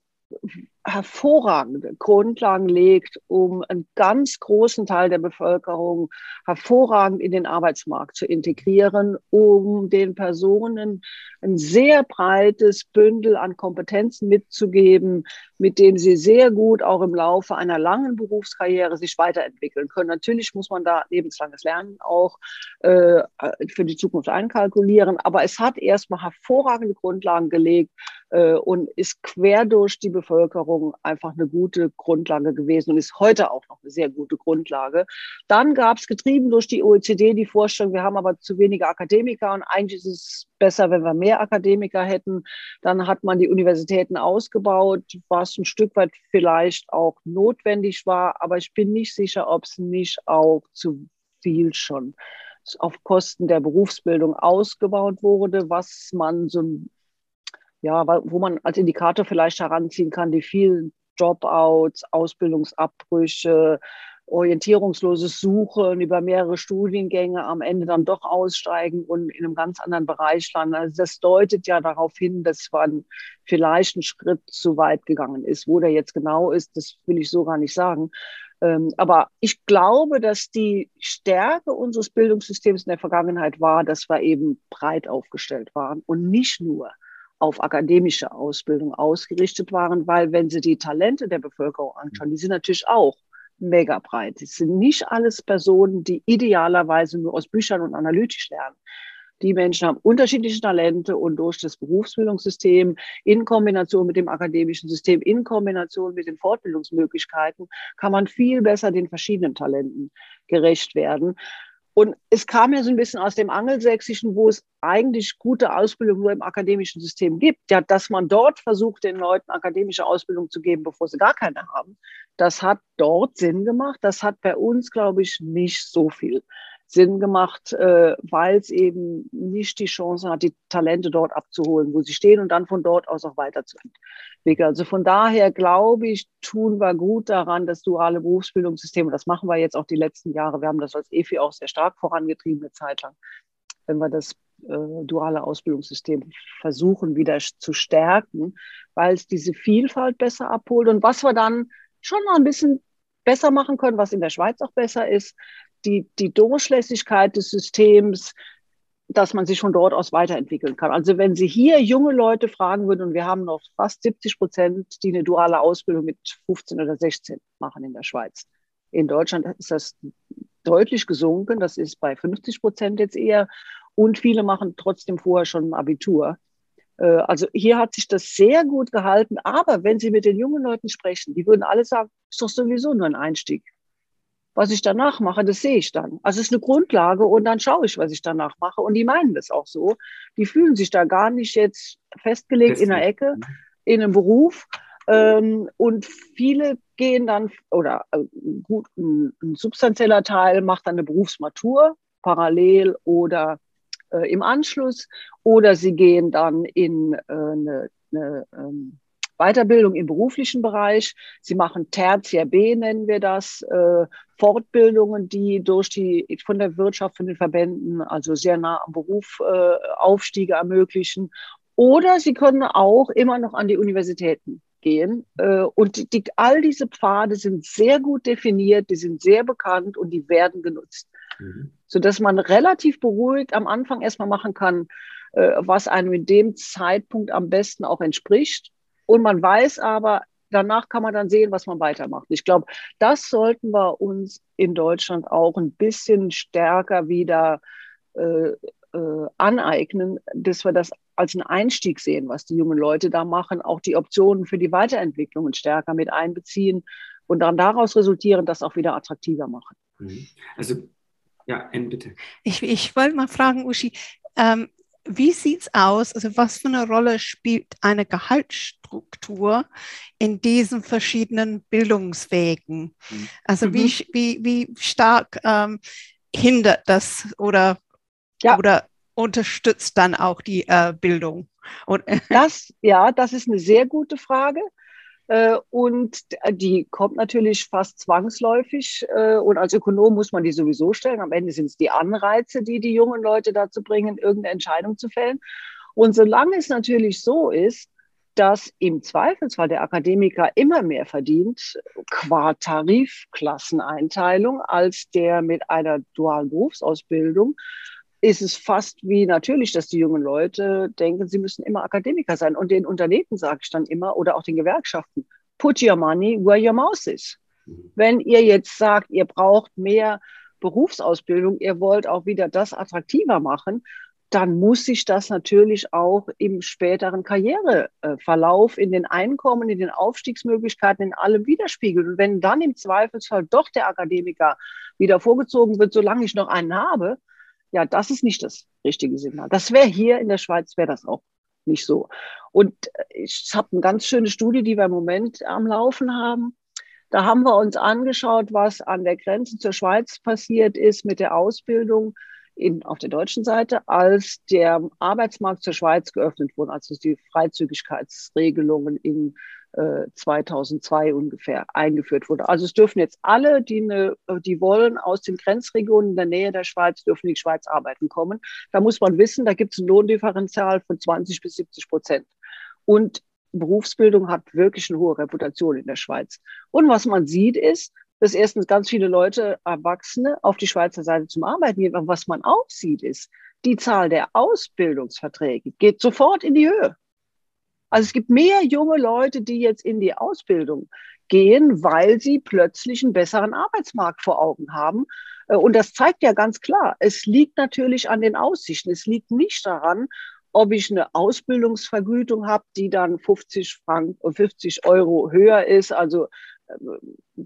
hervorragende Grundlagen legt, um einen ganz großen Teil der Bevölkerung hervorragend in den Arbeitsmarkt zu integrieren, um den Personen ein sehr breites Bündel an Kompetenzen mitzugeben, mit dem sie sehr gut auch im Laufe einer langen Berufskarriere sich weiterentwickeln können. Natürlich muss man da lebenslanges Lernen auch äh, für die Zukunft einkalkulieren, aber es hat erstmal hervorragende Grundlagen gelegt äh, und ist quer durch die Bevölkerung einfach eine gute Grundlage gewesen und ist heute auch noch eine sehr gute Grundlage. Dann gab es getrieben durch die OECD die Vorstellung, wir haben aber zu wenige Akademiker und eigentlich ist es besser, wenn wir mehr Akademiker hätten. Dann hat man die Universitäten ausgebaut, was ein Stück weit vielleicht auch notwendig war, aber ich bin nicht sicher, ob es nicht auch zu viel schon auf Kosten der Berufsbildung ausgebaut wurde, was man so ja, wo man als Indikator vielleicht heranziehen kann, die vielen Dropouts, Ausbildungsabbrüche, orientierungsloses Suchen über mehrere Studiengänge am Ende dann doch aussteigen und in einem ganz anderen Bereich landen. Also das deutet ja darauf hin, dass man vielleicht einen Schritt zu weit gegangen ist. Wo der jetzt genau ist, das will ich so gar nicht sagen. Ähm, aber ich glaube, dass die Stärke unseres Bildungssystems in der Vergangenheit war, dass wir eben breit aufgestellt waren und nicht nur auf akademische Ausbildung ausgerichtet waren, weil wenn Sie die Talente der Bevölkerung anschauen, die sind natürlich auch mega breit. Es sind nicht alles Personen, die idealerweise nur aus Büchern und analytisch lernen. Die Menschen haben unterschiedliche Talente und durch das Berufsbildungssystem in Kombination mit dem akademischen System, in Kombination mit den Fortbildungsmöglichkeiten, kann man viel besser den verschiedenen Talenten gerecht werden. Und es kam ja so ein bisschen aus dem Angelsächsischen, wo es eigentlich gute Ausbildung nur im akademischen System gibt, ja, dass man dort versucht, den Leuten akademische Ausbildung zu geben, bevor sie gar keine haben. Das hat dort Sinn gemacht. Das hat bei uns, glaube ich, nicht so viel Sinn gemacht, äh, weil es eben nicht die Chance hat, die Talente dort abzuholen, wo sie stehen und dann von dort aus auch weiterzuentwickeln. Also von daher glaube ich, tun wir gut daran, das duale Berufsbildungssystem, und das machen wir jetzt auch die letzten Jahre, wir haben das als EFI auch sehr stark vorangetrieben eine Zeit lang, wenn wir das äh, duale Ausbildungssystem versuchen wieder zu stärken, weil es diese Vielfalt besser abholt. Und was wir dann schon noch ein bisschen besser machen können, was in der Schweiz auch besser ist, die, die Durchlässigkeit des Systems, dass man sich von dort aus weiterentwickeln kann. Also wenn Sie hier junge Leute fragen würden, und wir haben noch fast 70 Prozent, die eine duale Ausbildung mit 15 oder 16 machen in der Schweiz. In Deutschland ist das deutlich gesunken, das ist bei 50 Prozent jetzt eher. Und viele machen trotzdem vorher schon ein Abitur. Äh, also hier hat sich das sehr gut gehalten. Aber wenn Sie mit den jungen Leuten sprechen, die würden alle sagen, ist doch sowieso nur ein Einstieg. Was ich danach mache, das sehe ich dann. Also es ist eine Grundlage und dann schaue ich, was ich danach mache. Und die meinen das auch so. Die fühlen sich da gar nicht jetzt festgelegt in der Ecke, in einem Beruf. Ähm, und viele gehen dann, oder äh, gut, ein, ein substanzieller Teil macht dann eine Berufsmatur parallel oder äh, im Anschluss oder sie gehen dann in äh, eine, eine ähm, Weiterbildung im beruflichen Bereich. Sie machen Tertiär B, nennen wir das, äh, Fortbildungen, die durch die, von der Wirtschaft, von den Verbänden, also sehr nah am Beruf äh, Aufstiege ermöglichen. Oder sie können auch immer noch an die Universitäten gehen. Äh, und die, all diese Pfade sind sehr gut definiert, die sind sehr bekannt und die werden genutzt. Mhm. Sodass man relativ beruhigt am Anfang erstmal machen kann, äh, was einem in dem Zeitpunkt am besten auch entspricht. Und man weiß aber, danach kann man dann sehen, was man weitermacht. Ich glaube, das sollten wir uns in Deutschland auch ein bisschen stärker wieder äh, äh, aneignen, dass wir das als einen Einstieg sehen, was die jungen Leute da machen, auch die Optionen für die Weiterentwicklungen stärker mit einbeziehen und dann daraus resultieren, das auch wieder attraktiver machen. Mhm. Also, ja, Anne, bitte. Ich, ich wollte mal fragen, Uschi, ähm, wie sieht es aus? Also was für eine Rolle spielt eine Gehaltsstruktur in diesen verschiedenen Bildungswegen? Mhm. Also wie, mhm. wie, wie stark ähm, hindert das oder, ja. oder unterstützt dann auch die äh, Bildung? Und, das, ja, das ist eine sehr gute Frage. Äh, und die kommt natürlich fast zwangsläufig. Äh, und als Ökonom muss man die sowieso stellen. Am Ende sind es die Anreize, die die jungen Leute dazu bringen, irgendeine Entscheidung zu fällen. Und solange es natürlich so ist, dass im Zweifelsfall der Akademiker immer mehr verdient, qua Tarifklasseneinteilung, als der mit einer dualen Berufsausbildung, ist es fast wie natürlich, dass die jungen Leute denken, sie müssen immer Akademiker sein. Und den Unternehmen sage ich dann immer oder auch den Gewerkschaften, put your money where your mouth is. Wenn ihr jetzt sagt, ihr braucht mehr Berufsausbildung, ihr wollt auch wieder das attraktiver machen, dann muss sich das natürlich auch im späteren Karriereverlauf in den Einkommen, in den Aufstiegsmöglichkeiten, in allem widerspiegeln. Und wenn dann im Zweifelsfall doch der Akademiker wieder vorgezogen wird, solange ich noch einen habe, ja, das ist nicht das richtige Signal. Das wäre hier in der Schweiz, wäre das auch nicht so. Und ich habe eine ganz schöne Studie, die wir im Moment am Laufen haben. Da haben wir uns angeschaut, was an der Grenze zur Schweiz passiert ist mit der Ausbildung in, auf der deutschen Seite, als der Arbeitsmarkt zur Schweiz geöffnet wurde, also die Freizügigkeitsregelungen in 2002 äh, ungefähr eingeführt wurde. Also es dürfen jetzt alle, die, eine, die wollen, aus den Grenzregionen in der Nähe der Schweiz, dürfen in die Schweiz arbeiten kommen. Da muss man wissen, da gibt es ein Lohndifferenzial von 20 bis 70 Prozent. Und Berufsbildung hat wirklich eine hohe Reputation in der Schweiz. Und was man sieht ist, dass erstens ganz viele Leute, Erwachsene, auf die Schweizer Seite zum Arbeiten gehen. Aber was man auch sieht, ist, die Zahl der Ausbildungsverträge geht sofort in die Höhe. Also es gibt mehr junge Leute, die jetzt in die Ausbildung gehen, weil sie plötzlich einen besseren Arbeitsmarkt vor Augen haben. Äh, und das zeigt ja ganz klar, es liegt natürlich an den Aussichten. Es liegt nicht daran, ob ich eine Ausbildungsvergütung habe, die dann 50 Franken, 50 Euro höher ist. Also äh,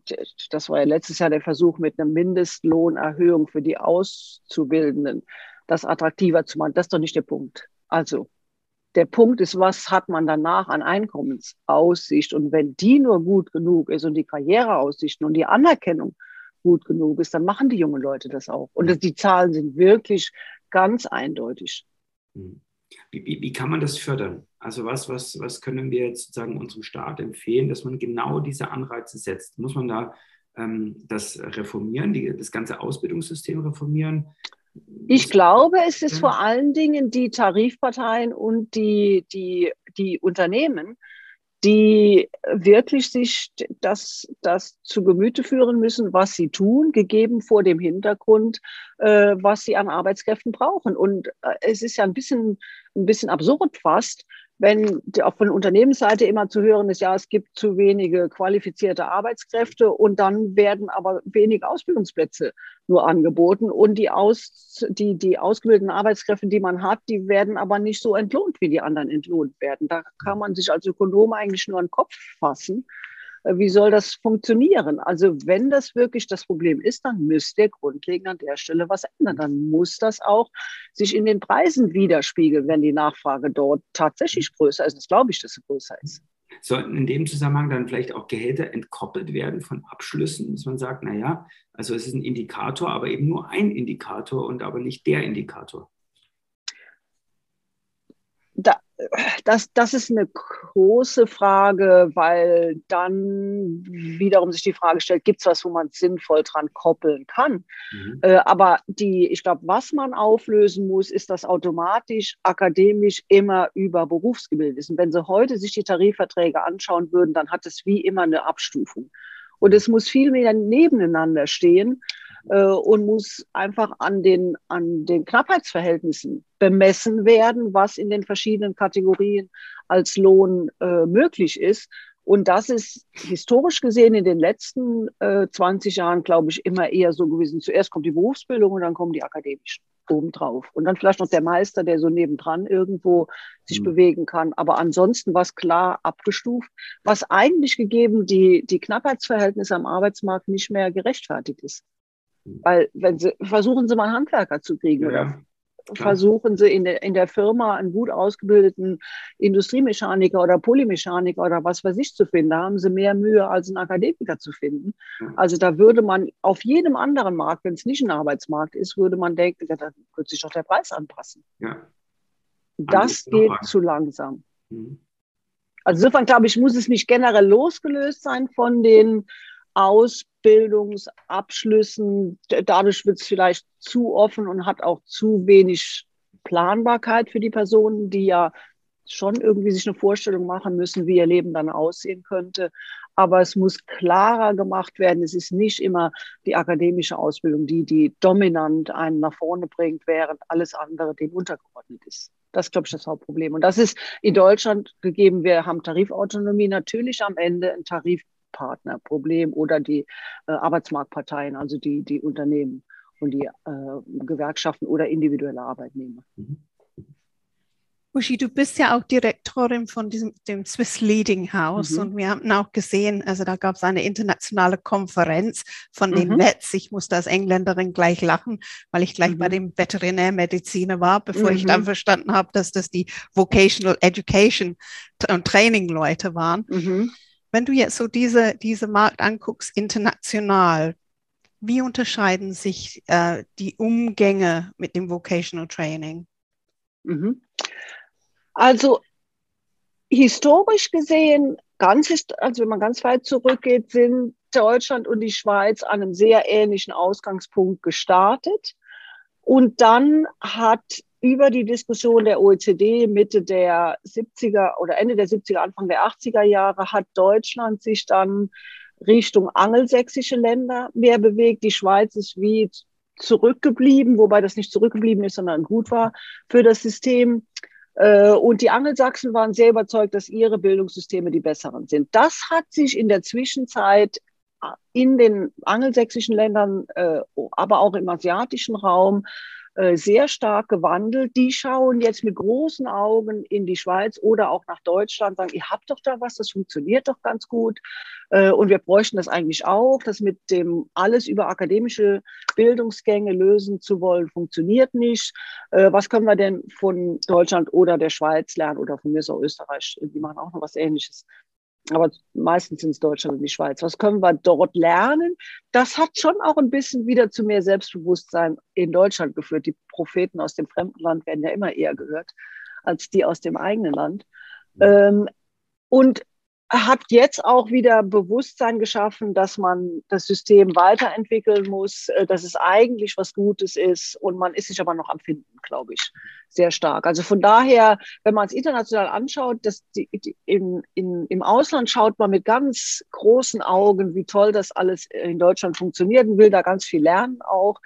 das war ja letztes Jahr der Versuch mit einer Mindestlohnerhöhung für die Auszubildenden, das attraktiver zu machen. Das ist doch nicht der Punkt. Also der Punkt ist, was hat man danach an Einkommensaussicht? Und wenn die nur gut genug ist und die Karriereaussichten und die Anerkennung gut genug ist, dann machen die jungen Leute das auch. Und die Zahlen sind wirklich ganz eindeutig. Hm. Wie, wie, wie, kann man das fördern? Also was, was, was können wir jetzt sozusagen unserem Staat empfehlen, dass man genau diese Anreize setzt? Muss man da ähm, das reformieren, die, das ganze Ausbildungssystem reformieren? Ich glaube, es ist vor allen Dingen die Tarifparteien und die, die, die Unternehmen, die wirklich sich das, das zu Gemüte führen müssen, was sie tun, gegeben vor dem Hintergrund, äh, was sie an Arbeitskräften brauchen. Und äh, es ist ja ein bisschen, ein bisschen absurd fast, wenn auch von Unternehmensseite immer zu hören ist, ja, es gibt zu wenige qualifizierte Arbeitskräfte und dann werden aber wenig Ausbildungsplätze nur angeboten und die, aus, die, die ausgebildeten Arbeitskräfte, die man hat, die werden aber nicht so entlohnt, wie die anderen entlohnt werden. Da kann man sich als Ökonom eigentlich nur einen Kopf fassen. Äh, wie soll das funktionieren? Also wenn das wirklich das Problem ist, dann müsste grundlegend an der Stelle was ändern. Dann muss das auch sich in den Preisen widerspiegeln, wenn die Nachfrage dort tatsächlich größer ist. Das glaube ich, dass sie größer ist. Sollten in dem Zusammenhang dann vielleicht auch Gehälter entkoppelt werden von Abschlüssen, dass man sagt, naja, also es ist ein Indikator, aber eben nur ein Indikator und aber nicht der Indikator. Da, das, das ist eine große Frage, weil dann wiederum sich die Frage stellt, gibt es was, wo man sinnvoll dran koppeln kann? Mhm. Äh, aber die, ich glaube, was man auflösen muss, ist, dass automatisch akademisch immer über Berufsgebild ist. Und wenn Sie heute sich die Tarifverträge anschauen würden, dann hat es wie immer eine Abstufung. Und es muss viel mehr nebeneinander stehen äh, und muss einfach an den, an den Knappheitsverhältnissen bemessen werden, was in den verschiedenen Kategorien als Lohn äh, möglich ist. Und das ist historisch gesehen in den letzten äh, 20 Jahren, glaube ich, immer eher so gewesen. Zuerst kommt die Berufsbildung und dann kommen die akademischen obendrauf. Und dann vielleicht noch der Meister, der so nebendran irgendwo sich mhm. bewegen kann. Aber ansonsten war es klar abgestuft, was eigentlich gegeben die, die Knappheitsverhältnisse am Arbeitsmarkt nicht mehr gerechtfertigt ist. Weil wenn sie, versuchen Sie mal einen Handwerker zu kriegen ja, oder versuchen Sie in der, in der Firma einen gut ausgebildeten Industriemechaniker oder Polymechaniker oder was weiß ich zu finden. Da haben Sie mehr Mühe, als einen Akademiker zu finden. Also da würde man auf jedem anderen Markt, wenn es nicht ein Arbeitsmarkt ist, würde man denken, ja, da wird sich doch der Preis anpassen. Ja. Das geht zu langsam. Mhm. Also insofern glaube ich, muss es nicht generell losgelöst sein von den Ausbildungsabschlüssen. Dadurch wird es vielleicht zu offen und hat auch zu wenig Planbarkeit für die Personen, die ja schon irgendwie sich eine Vorstellung machen müssen, wie ihr Leben dann aussehen könnte. Aber es muss klarer gemacht werden. Es ist nicht immer die akademische Ausbildung, die, die dominant einen nach vorne bringt, während alles andere dem untergeordnet ist. Das glaube ich, das Hauptproblem. Und das ist in Deutschland gegeben. Wir haben Tarifautonomie natürlich am Ende ein Tarif Partnerproblem oder die äh, Arbeitsmarktparteien, also die, die Unternehmen und die äh, Gewerkschaften oder individuelle Arbeitnehmer. Mhm. Uschi, du bist ja auch Direktorin von diesem, dem Swiss Leading House mhm. und wir haben auch gesehen, also da gab es eine internationale Konferenz von mhm. den Vets. Ich musste als Engländerin gleich lachen, weil ich gleich mhm. bei dem Veterinärmediziner war, bevor ich dann mhm. verstanden habe, dass das die Vocational Education und Training Leute waren. Wenn du jetzt so diese, diese Markt anguckst, international, wie unterscheiden sich äh, die Umgänge mit dem Vocational Training? Mhm. Also historisch gesehen, ganz also wenn man ganz weit zurückgeht, sind Deutschland und die Schweiz an einem sehr ähnlichen Ausgangspunkt gestartet. Und dann hat über die Diskussion der OECD Mitte der 70er oder Ende der 70er, Anfang der 80er Jahre hat Deutschland sich dann Richtung angelsächsische Länder mehr bewegt. Die Schweiz ist wie zurückgeblieben, wobei das nicht zurückgeblieben ist, sondern gut war für das System. Äh, und die Angelsachsen waren sehr überzeugt, dass ihre Bildungssysteme die besseren sind. Das hat sich in der Zwischenzeit in den angelsächsischen Ländern, äh, aber auch im asiatischen Raum sehr stark gewandelt. Die schauen jetzt mit großen Augen in die Schweiz oder auch nach Deutschland, sagen, ihr habt doch da was, das funktioniert doch ganz gut. Äh, und wir bräuchten das eigentlich auch. Das mit dem alles über akademische Bildungsgänge lösen zu wollen, funktioniert nicht. Äh, was können wir denn von Deutschland oder der Schweiz lernen oder von mir so Österreich? Die machen auch noch was Ähnliches. Aber meistens sind es Deutschland und die Schweiz. Was können wir dort lernen? Das hat schon auch ein bisschen wieder zu mehr Selbstbewusstsein in Deutschland geführt. Die Propheten aus dem fremden Land werden ja immer eher gehört als die aus dem eigenen Land. Ähm, und hat jetzt auch wieder Bewusstsein geschaffen, dass man das System weiterentwickeln muss, äh, dass es eigentlich was Gutes ist und man ist sich aber noch am Finden, glaube ich, sehr stark. Also von daher, wenn man es international anschaut, dass die, die, in, in, im Ausland schaut man mit ganz großen Augen, wie toll das alles in Deutschland funktioniert und will da ganz viel lernen auch.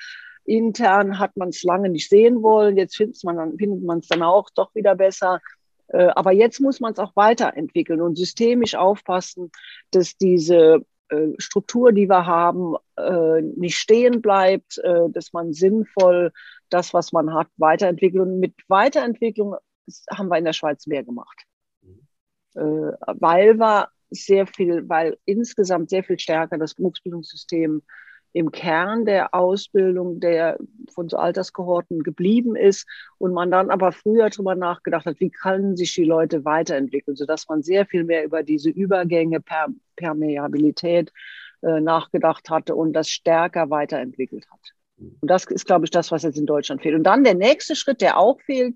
Intern hat man es lange nicht sehen wollen, jetzt findet man es dann auch doch wieder besser. Äh, aber jetzt muss man es auch weiterentwickeln und systemisch aufpassen, dass diese äh, Struktur, die wir haben, äh, nicht stehen bleibt, dass man sinnvoll das, was man hat, weiterentwickelt. Und mit Weiterentwicklung haben wir in der Schweiz mehr gemacht. Weil wir sehr viel, weil insgesamt sehr viel stärker das Berufsbildungssystem im Kern der Ausbildung der von so Alterskohorten geblieben ist und man dann aber früher darüber nachgedacht hat, wie können sich die Leute weiterentwickeln, sodass man sehr viel mehr über diese Übergänge per Permeabilität äh, nachgedacht hatte und das stärker weiterentwickelt hat. Und das ist, glaube ich, das, was jetzt in Deutschland fehlt. Und dann der nächste Schritt, der auch fehlt,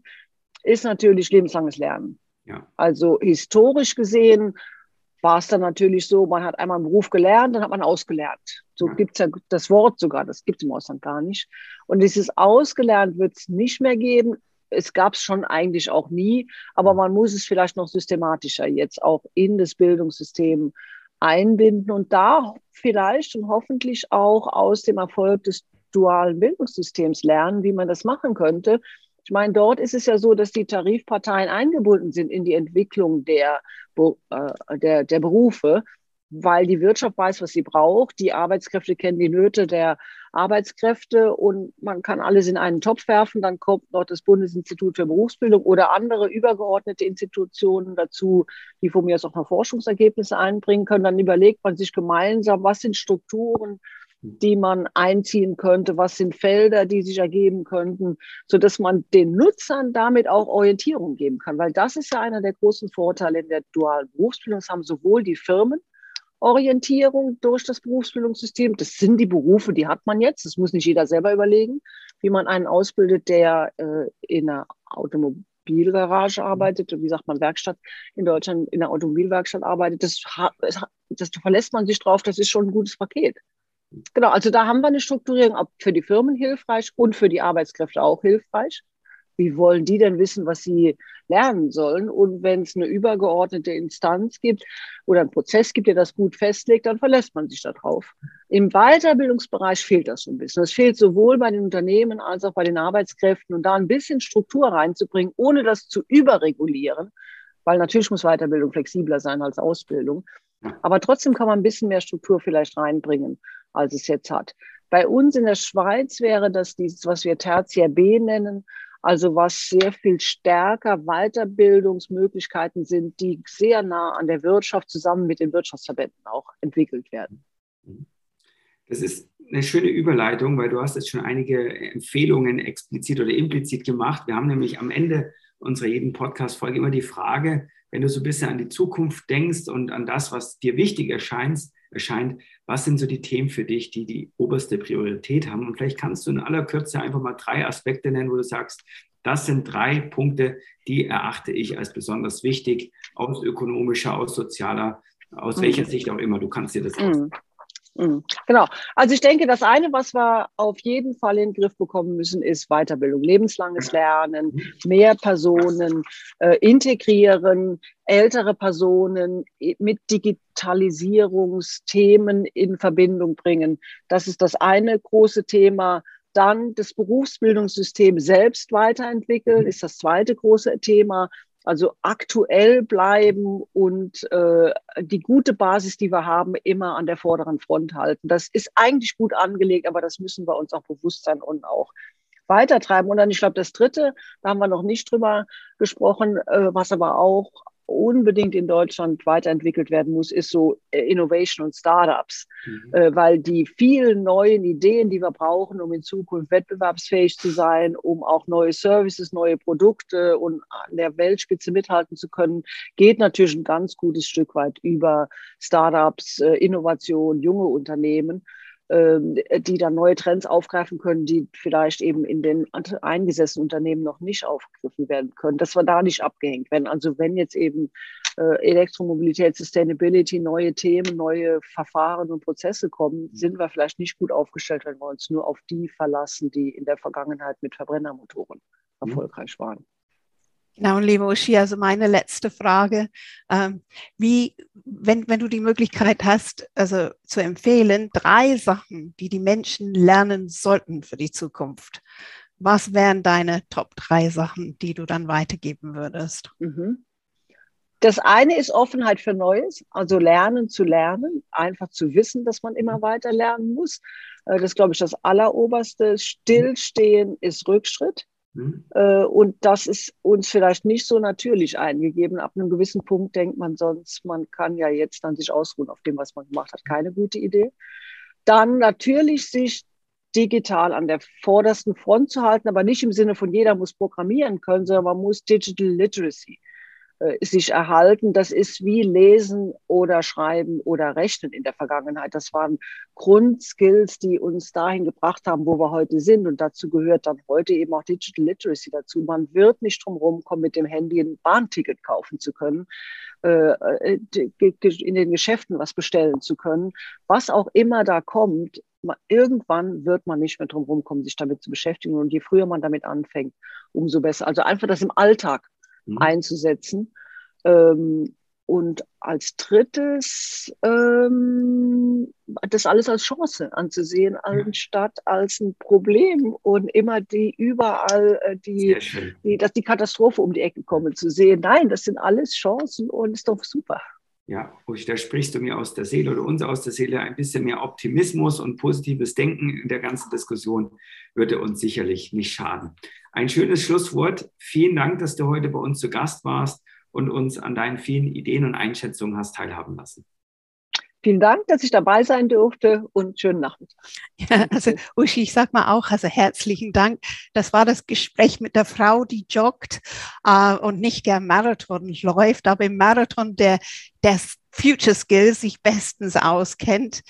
ist natürlich lebenslanges Lernen. Ja. Also historisch gesehen war es dann natürlich so, man hat einmal einen Beruf gelernt, dann hat man ausgelernt. So ja. gibt es ja das Wort sogar, das gibt es im Ausland gar nicht. Und dieses ausgelernt wird es nicht mehr geben. Es gab es schon eigentlich auch nie, aber man muss es vielleicht noch systematischer jetzt auch in das Bildungssystem einbinden und da vielleicht und hoffentlich auch aus dem Erfolg des dualen Bildungssystems lernen, wie man das machen könnte. Ich meine, dort ist es ja so, dass die Tarifparteien eingebunden sind in die Entwicklung der, äh, der, der Berufe, weil die Wirtschaft weiß, was sie braucht. Die Arbeitskräfte kennen die Nöte der Arbeitskräfte und man kann alles in einen Topf werfen. Dann kommt noch das Bundesinstitut für Berufsbildung oder andere übergeordnete Institutionen dazu, die von mir aus auch noch Forschungsergebnisse einbringen können. Dann überlegt man sich gemeinsam, was sind Strukturen, die man einziehen könnte, was sind Felder, die sich ergeben könnten, so dass man den Nutzern damit auch Orientierung geben kann, weil das ist ja einer der großen Vorteile in der dualen Berufsbildung. Das haben sowohl die Firmen Orientierung durch das Berufsbildungssystem. Das sind die Berufe, die hat man jetzt. Das muss nicht jeder selber überlegen, wie man einen ausbildet, der äh, in einer Automobilgarage arbeitet, wie sagt man, Werkstatt in Deutschland, in einer Automobilwerkstatt arbeitet. Das, das verlässt man sich drauf, das ist schon ein gutes Paket. Genau, also da haben wir eine Strukturierung für die Firmen hilfreich und für die Arbeitskräfte auch hilfreich. Wie wollen die denn wissen, was sie lernen sollen? Und wenn es eine übergeordnete Instanz gibt oder einen Prozess gibt, der das gut festlegt, dann verlässt man sich darauf. Im Weiterbildungsbereich fehlt das so ein bisschen. Es fehlt sowohl bei den Unternehmen als auch bei den Arbeitskräften und da ein bisschen Struktur reinzubringen, ohne das zu überregulieren, weil natürlich muss Weiterbildung flexibler sein als Ausbildung. Aber trotzdem kann man ein bisschen mehr Struktur vielleicht reinbringen als es jetzt hat. Bei uns in der Schweiz wäre das dieses, was wir Tertiär B nennen, also was sehr viel stärker Weiterbildungsmöglichkeiten sind, die sehr nah an der Wirtschaft zusammen mit den Wirtschaftsverbänden auch entwickelt werden. Das ist eine schöne Überleitung, weil du hast jetzt schon einige Empfehlungen explizit oder implizit gemacht. Wir haben nämlich am Ende unserer jeden Podcast-Folge immer die Frage, wenn du so ein bisschen an die Zukunft denkst und an das, was dir wichtig erscheint, erscheint, was sind so die Themen für dich, die die oberste Priorität haben? Und vielleicht kannst du in aller Kürze einfach mal drei Aspekte nennen, wo du sagst, das sind drei Punkte, die erachte ich als besonders wichtig, aus ökonomischer, aus sozialer, aus mhm. welcher Sicht auch immer. Du kannst dir das mhm. Mhm. Genau. Also ich denke, das eine, was wir auf jeden Fall in den Griff bekommen müssen, ist Weiterbildung, lebenslanges Lernen, mhm. mehr Personen äh, integrieren, ältere Personen mit Digitalisierungsthemen in Verbindung bringen. Das ist das eine große Thema. Dann das Berufsbildungssystem selbst weiterentwickeln, mhm. ist das zweite große Thema. Also aktuell bleiben und äh, die gute Basis, die wir haben, immer an der vorderen Front halten. Das ist eigentlich gut angelegt, aber das müssen wir uns auch bewusst sein und auch weitertreiben. Und dann, ich glaube, das Dritte, da haben wir noch nicht drüber gesprochen, äh, was aber auch unbedingt in Deutschland weiterentwickelt werden muss, ist so äh, Innovation und Startups, mhm. äh, weil die vielen neuen Ideen, die wir brauchen, um in Zukunft wettbewerbsfähig zu sein, um auch neue Services, neue Produkte und an der Weltspitze mithalten zu können, geht natürlich ein ganz gutes Stück weit über Startups, äh, Innovation, junge Unternehmen. Ähm, die dann neue Trends aufgreifen können, die vielleicht eben in den eingesessenen Unternehmen noch nicht aufgegriffen werden können, dass wir da nicht abgehängt werden. Also wenn jetzt eben äh, Elektromobilität, Sustainability, neue Themen, neue Verfahren und Prozesse kommen, mhm. sind wir vielleicht nicht gut aufgestellt, wenn wir uns nur auf die verlassen, die in der Vergangenheit mit Verbrennermotoren mhm. erfolgreich waren. Genau, liebe Uschi, also meine letzte Frage. Ähm, wie, wenn, wenn du die Möglichkeit hast, also zu empfehlen, drei Sachen, die die Menschen lernen sollten für die Zukunft. Was wären deine Top drei Sachen, die du dann weitergeben würdest? Mhm. Das eine ist Offenheit für Neues, also lernen zu lernen, einfach zu wissen, dass man immer weiter lernen muss. Äh, das ist, glaube ich, das Alleroberste. Stillstehen ist Rückschritt. Mhm. Und das ist uns vielleicht nicht so natürlich eingegeben. Ab einem gewissen Punkt denkt man sonst, man kann ja jetzt dann sich ausruhen auf dem, was man gemacht hat. Keine gute Idee. Dann natürlich sich digital an der vordersten Front zu halten, aber nicht im Sinne von jeder muss programmieren können, sondern man muss Digital Literacy äh, sich erhalten. Das ist wie Lesen oder Schreiben oder Rechnen in der Vergangenheit. Das waren Grundskills, die uns dahin gebracht haben, wo wir heute sind. Und dazu gehört dann heute eben auch Digital Literacy dazu. Man wird nicht drum rumkommen, mit dem Handy ein Bahnticket kaufen zu können, äh, äh, in den Geschäften was bestellen zu können. Was auch immer da kommt, irgendwann wird man nicht mehr drum rumkommen, sich damit zu beschäftigen. Und je früher man damit anfängt, umso besser. Also einfach das im Alltag mhm. einzusetzen. Ähm, und als drittes ähm, das alles als Chance anzusehen, anstatt als ein Problem und immer die überall äh, die, die, dass die Katastrophe um die Ecke kommen zu sehen. Nein, das sind alles Chancen und ist doch super. Ja, da sprichst du mir aus der Seele oder uns aus der Seele ein bisschen mehr Optimismus und positives Denken in der ganzen Diskussion würde uns sicherlich nicht schaden. Ein schönes Schlusswort. Vielen Dank, dass du heute bei uns zu Gast warst und uns an deinen vielen Ideen und Einschätzungen hast teilhaben lassen. Vielen Dank, dass ich dabei sein durfte und schönen Nachmittag. Ja, also Uschi, ich sag mal auch, also herzlichen Dank. Das war das Gespräch mit der Frau, die joggt äh, und nicht der Marathon läuft, aber im Marathon der, der Future Skills sich bestens auskennt,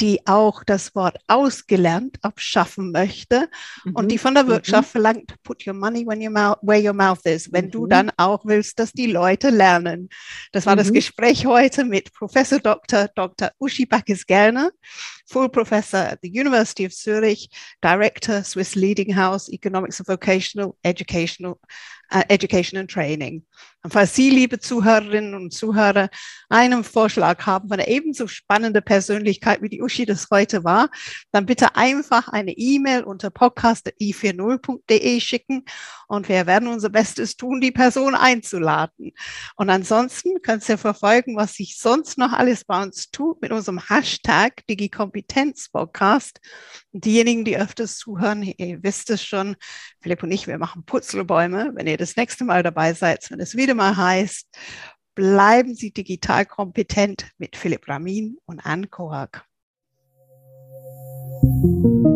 die auch das Wort ausgelernt abschaffen möchte mhm. und die von der Wirtschaft mhm. verlangt, put your money when your mouth, where your mouth is, wenn mhm. du dann auch willst, dass die Leute lernen. Das war das mhm. Gespräch heute mit Professor Dr. Dr. Uschi Backes-Gellner, Full Professor at the University of Zurich, Director, Swiss Leading House, Economics and Vocational Educational uh, Education and Training. Und falls Sie, liebe Zuhörerinnen und Zuhörer, einen Vorschlag haben von einer ebenso spannenden Persönlichkeit, wie die Uschi das heute war, dann bitte einfach eine E-Mail unter podcast.i40.de schicken und wir werden unser Bestes tun, die Person einzuladen. Und ansonsten könnt ihr verfolgen, was sich sonst noch alles bei uns tut mit unserem Hashtag DigiKompetenzPodcast. Diejenigen, die öfters zuhören, ihr wisst es schon, Philipp und ich, wir machen Putzelbäume. Wenn ihr das nächste Mal dabei seid, wenn es wieder mal heißt, bleiben Sie digital kompetent mit Philipp Ramin und Anne Korak. Thank you.